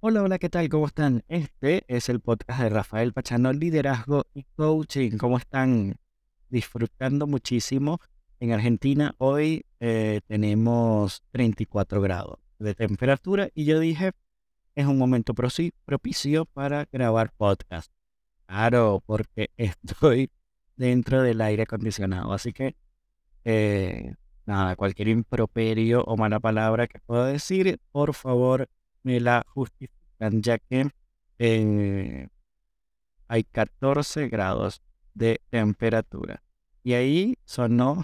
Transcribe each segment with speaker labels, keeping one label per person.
Speaker 1: Hola, hola, ¿qué tal? ¿Cómo están? Este es el podcast de Rafael Pachano, Liderazgo y Coaching. ¿Cómo están? Disfrutando muchísimo. En Argentina hoy eh, tenemos 34 grados de temperatura y yo dije, es un momento propicio para grabar podcast. Claro, porque estoy dentro del aire acondicionado. Así que, eh, nada, cualquier improperio o mala palabra que pueda decir, por favor, me la justifican, ya que eh, hay 14 grados de temperatura. Y ahí sonó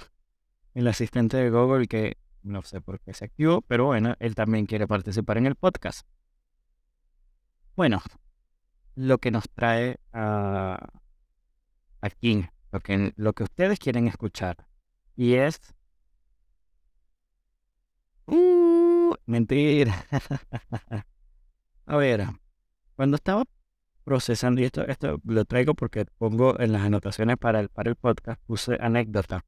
Speaker 1: el asistente de Google que no sé por qué se activó, pero bueno, él también quiere participar en el podcast. Bueno, lo que nos trae a, aquí, lo que, lo que ustedes quieren escuchar, y es Uh, mentira. A ver, cuando estaba procesando, y esto, esto lo traigo porque pongo en las anotaciones para el, para el podcast, puse anécdota.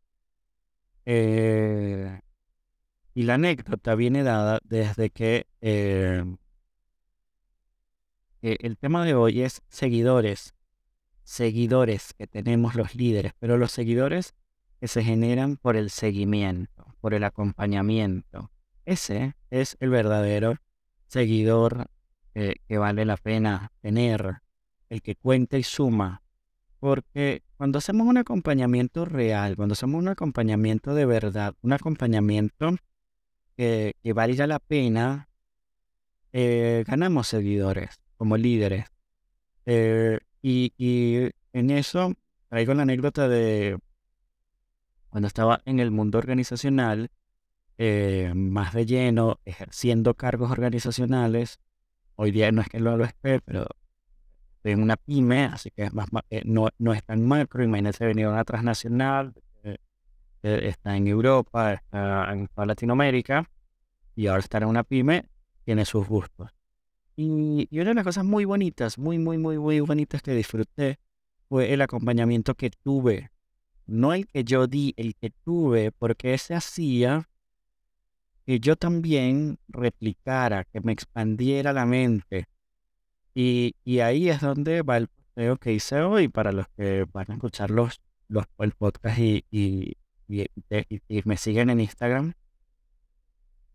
Speaker 1: Eh, y la anécdota viene dada desde que eh, el tema de hoy es seguidores, seguidores que tenemos los líderes, pero los seguidores que se generan por el seguimiento, por el acompañamiento. Ese es el verdadero seguidor eh, que vale la pena tener, el que cuenta y suma. Porque cuando hacemos un acompañamiento real, cuando hacemos un acompañamiento de verdad, un acompañamiento que, que valga la pena, eh, ganamos seguidores como líderes. Eh, y, y en eso traigo la anécdota de cuando estaba en el mundo organizacional, eh, más de lleno, ejerciendo cargos organizacionales. Hoy día no es que lo, lo esté, pero estoy en una pyme, así que es más, eh, no, no, es tan macro. Imagínense venir a una transnacional, eh, está en Europa, está en Latinoamérica, y ahora estar en una pyme tiene sus gustos. Y, y una de las cosas muy bonitas, muy, muy, muy, muy bonitas que disfruté fue el acompañamiento que tuve. No el que yo di, el que tuve, porque ese hacía que yo también replicara, que me expandiera la mente. Y, ahí es donde va el posteo que hice hoy para los que van a escuchar los, los, y, y, me siguen en Instagram,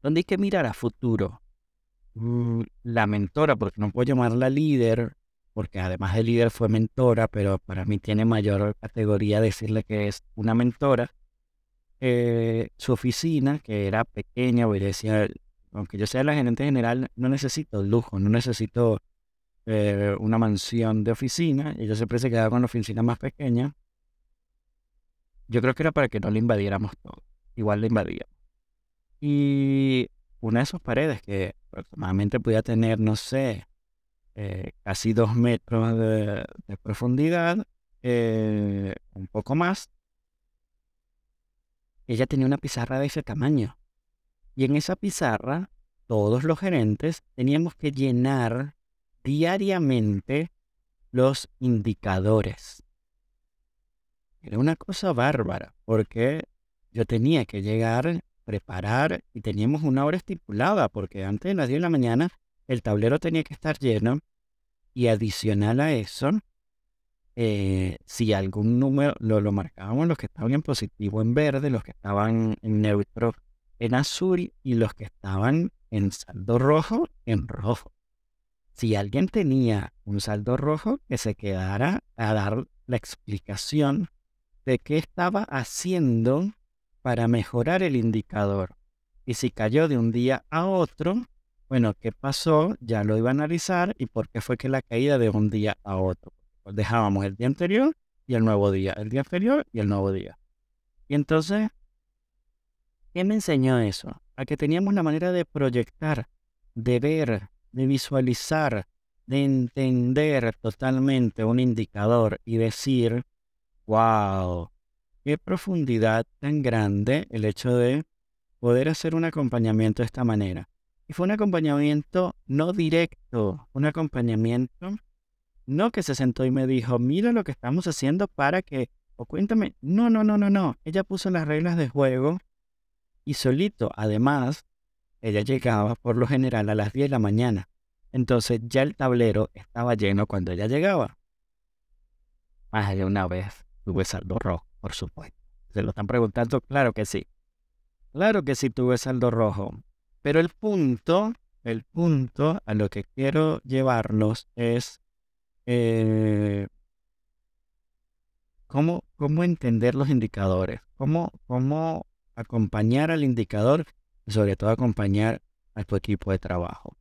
Speaker 1: donde hay que mirar a futuro. Mm, la mentora, porque no puedo llamarla líder, porque además de líder fue mentora, pero para mí tiene mayor categoría decirle que es una mentora eh, su oficina, que era pequeña, obedecía, aunque yo sea la gerente general, no necesito lujo, no necesito eh, una mansión de oficina. Ella siempre se quedaba con la oficina más pequeña. Yo creo que era para que no le invadiéramos todo. Igual le invadíamos. Y una de sus paredes, que aproximadamente podía tener, no sé, eh, casi dos metros de, profundidad, un poco más, ella tenía una pizarra de ese tamaño. Y en esa pizarra, todos los gerentes teníamos que llenar diariamente los indicadores. Era una cosa bárbara, porque yo tenía que llegar, preparar, y teníamos una hora estipulada, porque antes de las 10 de la mañana el tablero tenía que estar lleno, y adicional a eso, eh, si algún número lo, lo marcábamos los que estaban en positivo en verde, los que estaban en neutro en azul y los que estaban en saldo rojo en rojo. Si alguien tenía un saldo rojo, que se quedara a dar la explicación de qué estaba haciendo para mejorar el indicador. Y si cayó de un día a otro, bueno, ¿qué pasó? Ya lo iba a analizar y por qué fue que la caída de un día a otro dejábamos el día anterior y el nuevo día, el día anterior y el nuevo día. Y entonces, ¿qué me enseñó eso? A que teníamos la manera de proyectar, de ver, de visualizar, de entender totalmente un indicador y decir, wow, qué profundidad tan grande el hecho de poder hacer un acompañamiento de esta manera. Y fue un acompañamiento no directo, un acompañamiento no que se sentó y me dijo, mira lo que estamos haciendo para que, o cuéntame, no, no, no, no, no. Ella puso las reglas de juego y solito, además, ella llegaba por lo general a las 10 de la mañana. Entonces ya el tablero estaba lleno cuando ella llegaba. Más de una vez tuve saldo rojo, por supuesto. ¿Se lo están preguntando? Claro que sí. Claro que sí tuve saldo rojo. Pero el punto, el punto a lo que quiero llevarnos es eh, cómo, cómo entender los indicadores, cómo, cómo acompañar al indicador sobre todo acompañar a tu equipo de trabajo.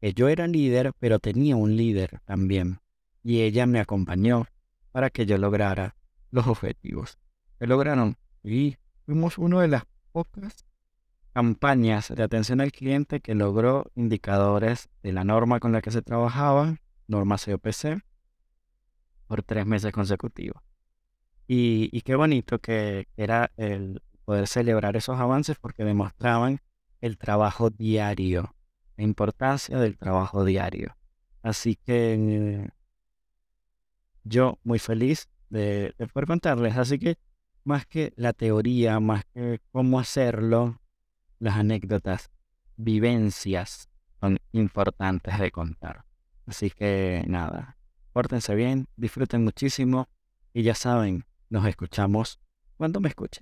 Speaker 1: Que yo era líder, pero tenía un líder también. Y ella me acompañó para que yo lograra los objetivos. Se lograron. Y fuimos una de las pocas campañas de atención al cliente que logró indicadores de la norma con la que se trabajaba, norma COPC, por tres meses consecutivos. Y, qué bonito que era el poder celebrar esos avances porque demostraban el trabajo diario, la importancia del trabajo diario. Así que yo muy feliz de, de poder contarles. Así que más que la teoría, más que cómo hacerlo, las anécdotas, vivencias son importantes de contar. Así que nada, pórtense bien, disfruten muchísimo y ya saben, nos escuchamos cuando me escuches.